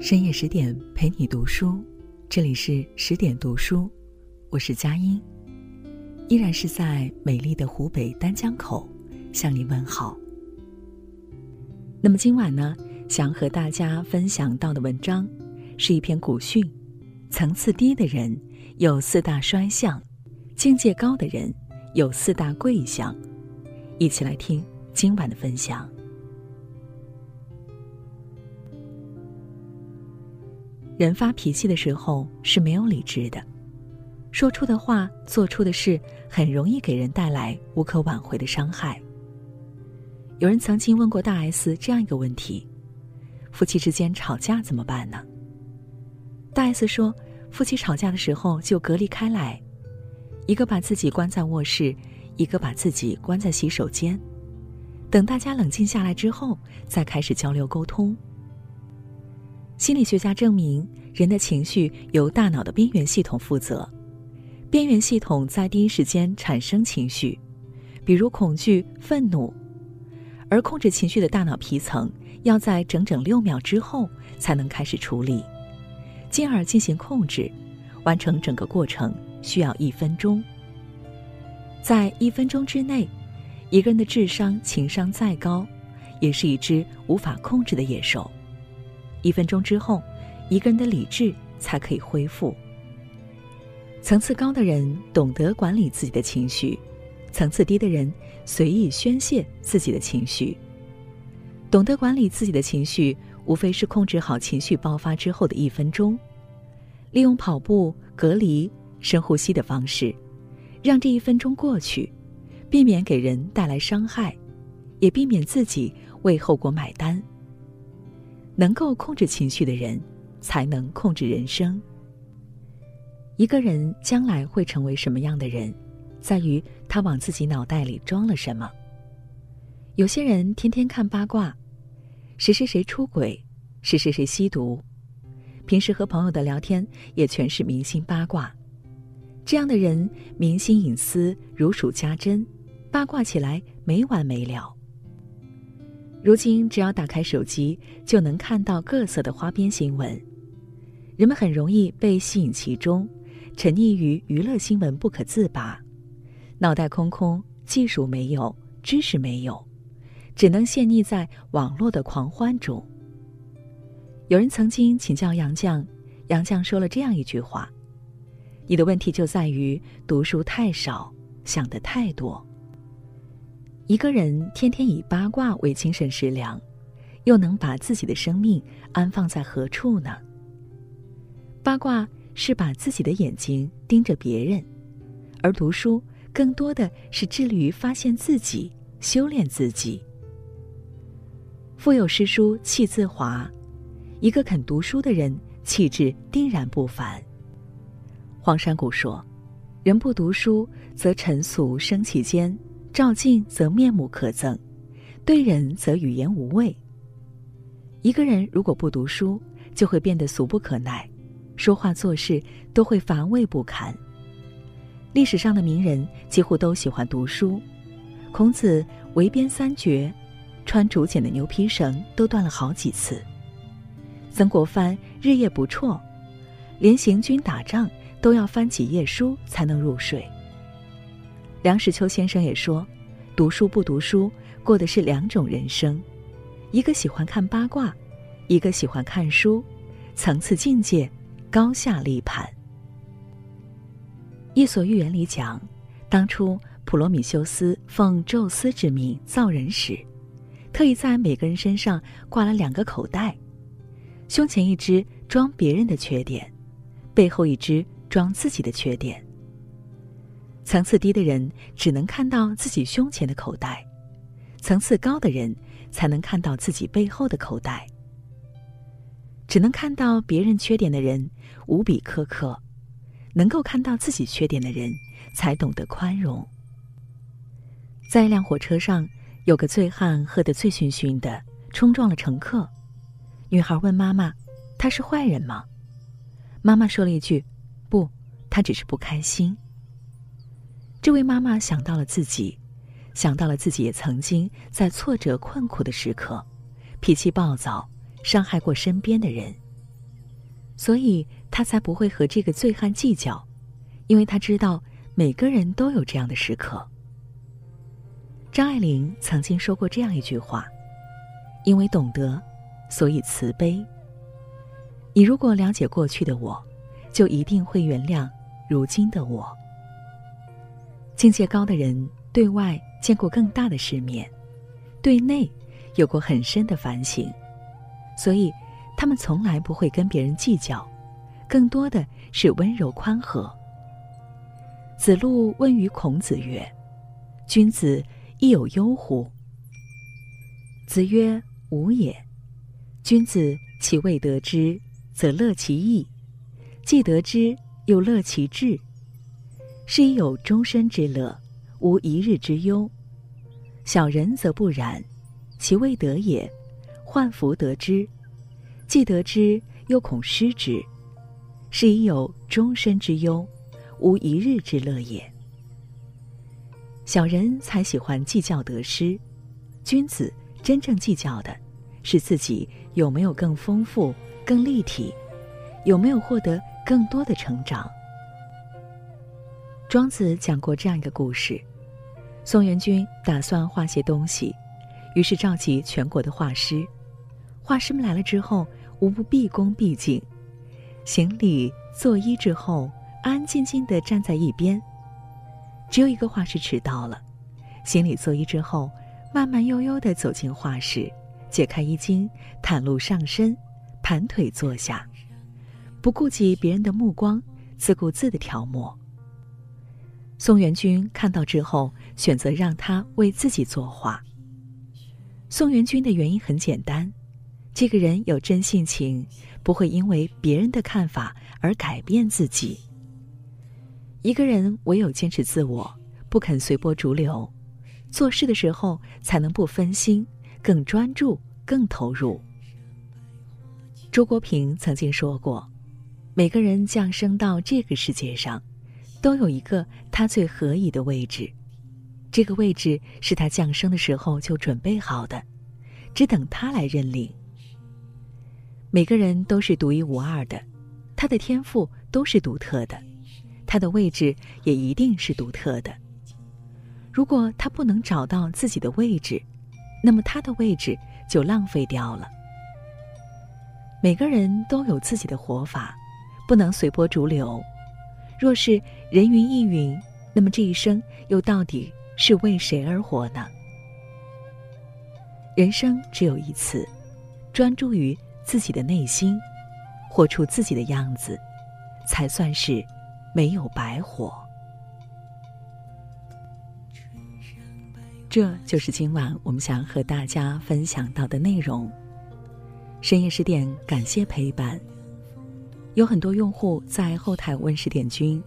深夜十点陪你读书，这里是十点读书，我是佳音，依然是在美丽的湖北丹江口向你问好。那么今晚呢，想和大家分享到的文章，是一篇古训：层次低的人有四大衰相，境界高的人有四大贵相。一起来听今晚的分享。人发脾气的时候是没有理智的，说出的话、做出的事，很容易给人带来无可挽回的伤害。有人曾经问过大 S 这样一个问题：夫妻之间吵架怎么办呢？大 S 说，夫妻吵架的时候就隔离开来，一个把自己关在卧室，一个把自己关在洗手间，等大家冷静下来之后，再开始交流沟通。心理学家证明，人的情绪由大脑的边缘系统负责，边缘系统在第一时间产生情绪，比如恐惧、愤怒，而控制情绪的大脑皮层要在整整六秒之后才能开始处理，进而进行控制，完成整个过程需要一分钟。在一分钟之内，一个人的智商、情商再高，也是一只无法控制的野兽。一分钟之后，一个人的理智才可以恢复。层次高的人懂得管理自己的情绪，层次低的人随意宣泄自己的情绪。懂得管理自己的情绪，无非是控制好情绪爆发之后的一分钟，利用跑步、隔离、深呼吸的方式，让这一分钟过去，避免给人带来伤害，也避免自己为后果买单。能够控制情绪的人，才能控制人生。一个人将来会成为什么样的人，在于他往自己脑袋里装了什么。有些人天天看八卦，谁谁谁出轨，谁谁谁吸毒，平时和朋友的聊天也全是明星八卦。这样的人，明星隐私如数家珍，八卦起来没完没了。如今，只要打开手机，就能看到各色的花边新闻。人们很容易被吸引其中，沉溺于娱乐新闻不可自拔，脑袋空空，技术没有，知识没有，只能陷溺在网络的狂欢中。有人曾经请教杨绛，杨绛说了这样一句话：“你的问题就在于读书太少，想的太多。”一个人天天以八卦为精神食粮，又能把自己的生命安放在何处呢？八卦是把自己的眼睛盯着别人，而读书更多的是致力于发现自己、修炼自己。腹有诗书气自华，一个肯读书的人，气质定然不凡。黄山谷说：“人不读书，则尘俗生其间。”照镜则面目可憎，对人则语言无味。一个人如果不读书，就会变得俗不可耐，说话做事都会乏味不堪。历史上的名人几乎都喜欢读书，孔子围边三绝，穿竹简的牛皮绳都断了好几次。曾国藩日夜不辍，连行军打仗都要翻几页书才能入睡。梁实秋先生也说：“读书不读书，过的是两种人生，一个喜欢看八卦，一个喜欢看书，层次境界高下立判。”《伊索寓言》里讲，当初普罗米修斯奉宙斯之命造人时，特意在每个人身上挂了两个口袋，胸前一只装别人的缺点，背后一只装自己的缺点。层次低的人只能看到自己胸前的口袋，层次高的人才能看到自己背后的口袋。只能看到别人缺点的人无比苛刻，能够看到自己缺点的人才懂得宽容。在一辆火车上，有个醉汉喝得醉醺醺的，冲撞了乘客。女孩问妈妈：“他是坏人吗？”妈妈说了一句：“不，他只是不开心。”这位妈妈想到了自己，想到了自己也曾经在挫折困苦的时刻，脾气暴躁，伤害过身边的人。所以她才不会和这个醉汉计较，因为她知道每个人都有这样的时刻。张爱玲曾经说过这样一句话：“因为懂得，所以慈悲。你如果了解过去的我，就一定会原谅如今的我。”境界高的人，对外见过更大的世面，对内有过很深的反省，所以他们从来不会跟别人计较，更多的是温柔宽和。子路问于孔子曰：“君子亦有忧乎？”子曰：“吾也。君子其未得之，则乐其意；既得之，又乐其志。”是以有终身之乐，无一日之忧。小人则不然，其未得也，患福得之，既得之，又恐失之。是以有终身之忧，无一日之乐也。小人才喜欢计较得失，君子真正计较的，是自己有没有更丰富、更立体，有没有获得更多的成长。庄子讲过这样一个故事：宋元君打算画些东西，于是召集全国的画师。画师们来了之后，无不毕恭毕敬，行礼作揖之后，安安静静地站在一边。只有一个画师迟到了，行礼作揖之后，慢慢悠悠地走进画室，解开衣襟，袒露上身，盘腿坐下，不顾及别人的目光，自顾自地调墨。宋元君看到之后，选择让他为自己作画。宋元君的原因很简单，这个人有真性情，不会因为别人的看法而改变自己。一个人唯有坚持自我，不肯随波逐流，做事的时候才能不分心，更专注，更投入。周国平曾经说过：“每个人降生到这个世界上。”都有一个他最合宜的位置，这个位置是他降生的时候就准备好的，只等他来认领。每个人都是独一无二的，他的天赋都是独特的，他的位置也一定是独特的。如果他不能找到自己的位置，那么他的位置就浪费掉了。每个人都有自己的活法，不能随波逐流。若是人云亦云，那么这一生又到底是为谁而活呢？人生只有一次，专注于自己的内心，活出自己的样子，才算是没有白活。这就是今晚我们想和大家分享到的内容。深夜十点，感谢陪伴。有很多用户在后台问十点君，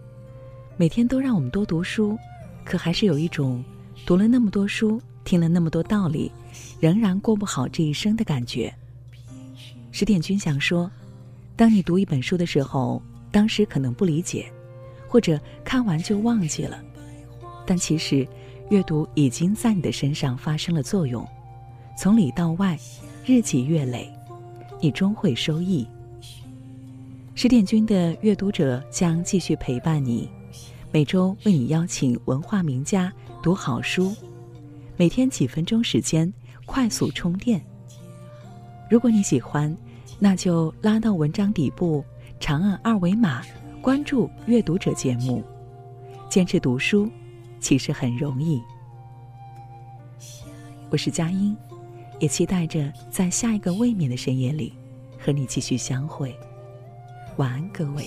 每天都让我们多读书，可还是有一种读了那么多书，听了那么多道理，仍然过不好这一生的感觉。十点君想说，当你读一本书的时候，当时可能不理解，或者看完就忘记了，但其实阅读已经在你的身上发生了作用，从里到外，日积月累，你终会收益。十点君的阅读者将继续陪伴你，每周为你邀请文化名家读好书，每天几分钟时间，快速充电。如果你喜欢，那就拉到文章底部，长按二维码关注阅读者节目。坚持读书，其实很容易。我是佳音，也期待着在下一个未眠的深夜里，和你继续相会。晚安，各位。